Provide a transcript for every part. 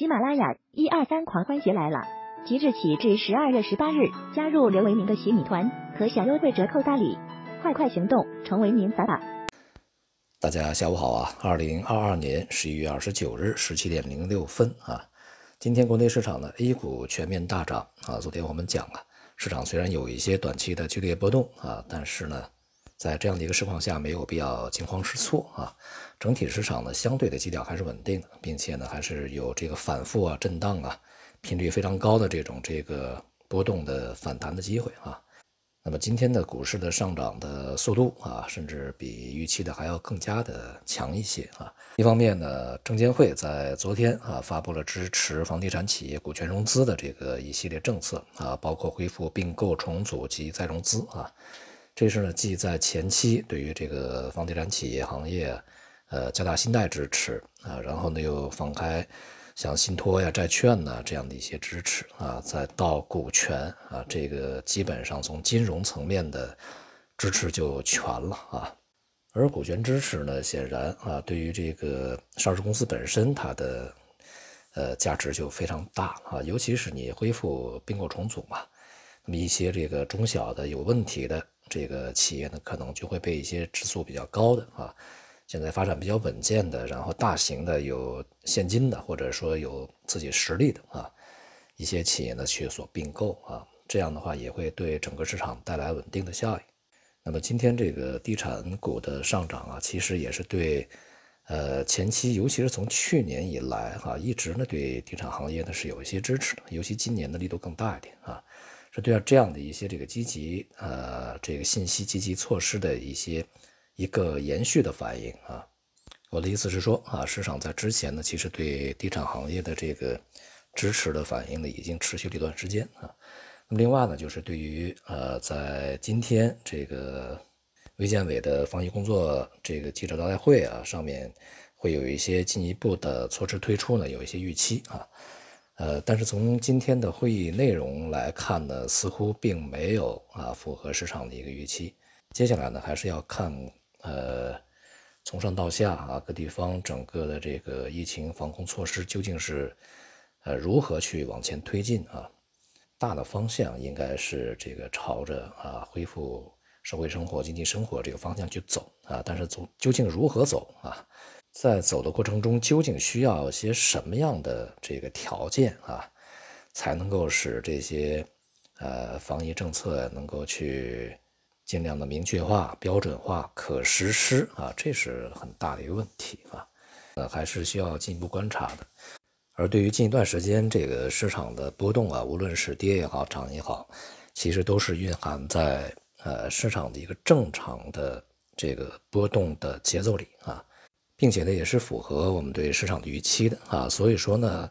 喜马拉雅一二三狂欢节来了！即日起至十二月十八日，加入刘维明的洗米团，可享优惠折扣大礼，快快行动，成为您法宝！大家下午好啊！二零二二年十一月二十九日十七点零六分啊，今天国内市场呢 A 股全面大涨啊。昨天我们讲了，市场虽然有一些短期的剧烈波动啊，但是呢。在这样的一个市况下，没有必要惊慌失措啊。整体市场呢，相对的基调还是稳定的，并且呢，还是有这个反复啊、震荡啊、频率非常高的这种这个波动的反弹的机会啊。那么今天的股市的上涨的速度啊，甚至比预期的还要更加的强一些啊。一方面呢，证监会在昨天啊发布了支持房地产企业股权融资的这个一系列政策啊，包括恢复并购重组及再融资啊。这是呢，既在前期对于这个房地产企业行业，呃，加大信贷支持啊，然后呢又放开像信托呀、债券呐这样的一些支持啊，再到股权啊，这个基本上从金融层面的支持就全了啊。而股权支持呢，显然啊，对于这个上市公司本身它的呃价值就非常大啊，尤其是你恢复并购重组嘛，那么一些这个中小的有问题的。这个企业呢，可能就会被一些指数比较高的啊，现在发展比较稳健的，然后大型的有现金的，或者说有自己实力的啊，一些企业呢去所并购啊，这样的话也会对整个市场带来稳定的效应。那么今天这个地产股的上涨啊，其实也是对，呃，前期尤其是从去年以来哈，一直呢对地产行业呢是有一些支持的，尤其今年的力度更大一点啊。是对这样的一些这个积极呃这个信息积极措施的一些一个延续的反应啊，我的意思是说啊，市场在之前呢，其实对地产行业的这个支持的反应呢，已经持续了一段时间啊。那么另外呢，就是对于呃在今天这个卫健委的防疫工作这个记者招待会啊上面，会有一些进一步的措施推出呢，有一些预期啊。呃，但是从今天的会议内容来看呢，似乎并没有啊符合市场的一个预期。接下来呢，还是要看呃从上到下啊各地方整个的这个疫情防控措施究竟是呃如何去往前推进啊。大的方向应该是这个朝着啊恢复社会生活、经济生活这个方向去走啊，但是从究竟如何走啊？在走的过程中，究竟需要些什么样的这个条件啊，才能够使这些呃防疫政策能够去尽量的明确化、标准化、可实施啊？这是很大的一个问题啊，呃，还是需要进一步观察的。而对于近一段时间这个市场的波动啊，无论是跌也好、涨也好，其实都是蕴含在呃市场的一个正常的这个波动的节奏里啊。并且呢，也是符合我们对市场的预期的啊，所以说呢，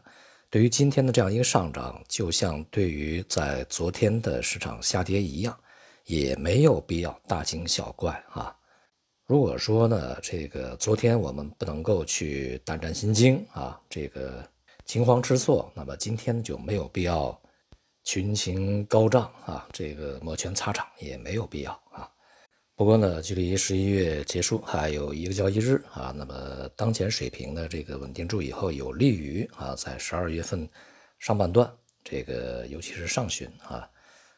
对于今天的这样一个上涨，就像对于在昨天的市场下跌一样，也没有必要大惊小怪啊。如果说呢，这个昨天我们不能够去胆战心惊啊，这个惊慌失措，那么今天就没有必要群情高涨啊，这个摩拳擦掌也没有必要啊。不过呢，距离十一月结束还有一个交易日啊，那么当前水平的这个稳定住以后，有利于啊在十二月份上半段这个尤其是上旬啊，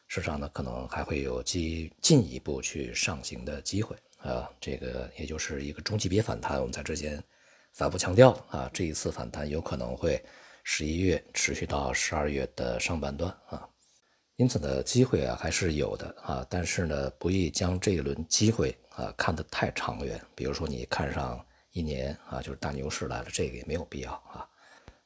市场呢可能还会有进进一步去上行的机会啊，这个也就是一个中级别反弹。我们在之前反复强调啊，这一次反弹有可能会十一月持续到十二月的上半段啊。因此呢，机会啊还是有的啊，但是呢，不宜将这一轮机会啊看得太长远。比如说，你看上一年啊，就是大牛市来了，这个也没有必要啊。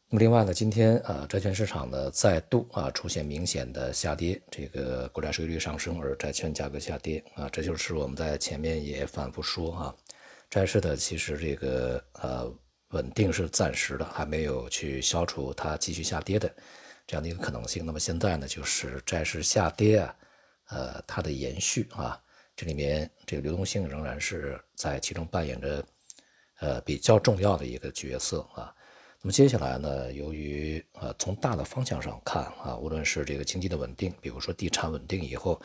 那么另外呢，今天啊，债券市场呢再度啊出现明显的下跌，这个国债收益率上升，而债券价格下跌啊，这就是我们在前面也反复说啊，债市的其实这个呃稳定是暂时的，还没有去消除它继续下跌的。这样的一个可能性，那么现在呢，就是债市下跌啊，呃，它的延续啊，这里面这个流动性仍然是在其中扮演着呃比较重要的一个角色啊。那么接下来呢，由于呃从大的方向上看啊，无论是这个经济的稳定，比如说地产稳定以后，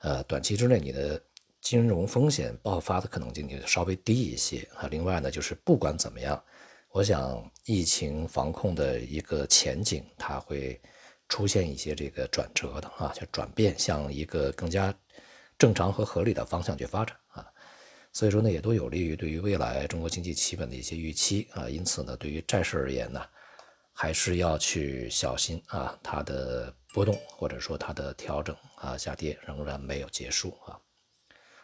呃，短期之内你的金融风险爆发的可能性就稍微低一些啊。另外呢，就是不管怎么样，我想疫情防控的一个前景，它会出现一些这个转折的啊，就转变向一个更加正常和合理的方向去发展啊。所以说呢，也都有利于对于未来中国经济企稳的一些预期啊。因此呢，对于债市而言呢，还是要去小心啊，它的波动或者说它的调整啊下跌仍然没有结束啊。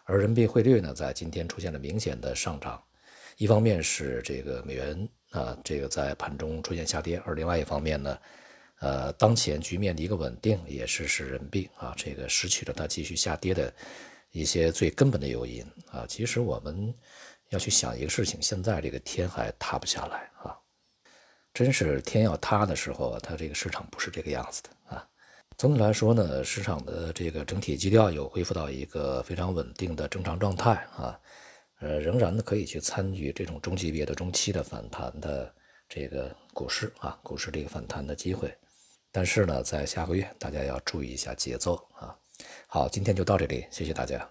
而人民币汇率呢，在今天出现了明显的上涨，一方面是这个美元啊，这个在盘中出现下跌，而另外一方面呢，呃，当前局面的一个稳定，也是使人民币啊这个失去了它继续下跌的一些最根本的诱因啊。其实我们要去想一个事情，现在这个天还塌不下来啊，真是天要塌的时候，它这个市场不是这个样子的啊。总体来说呢，市场的这个整体基调有恢复到一个非常稳定的正常状态啊，呃，仍然呢可以去参与这种中级别的中期的反弹的这个股市啊，股市这个反弹的机会。但是呢，在下个月大家要注意一下节奏啊。好，今天就到这里，谢谢大家。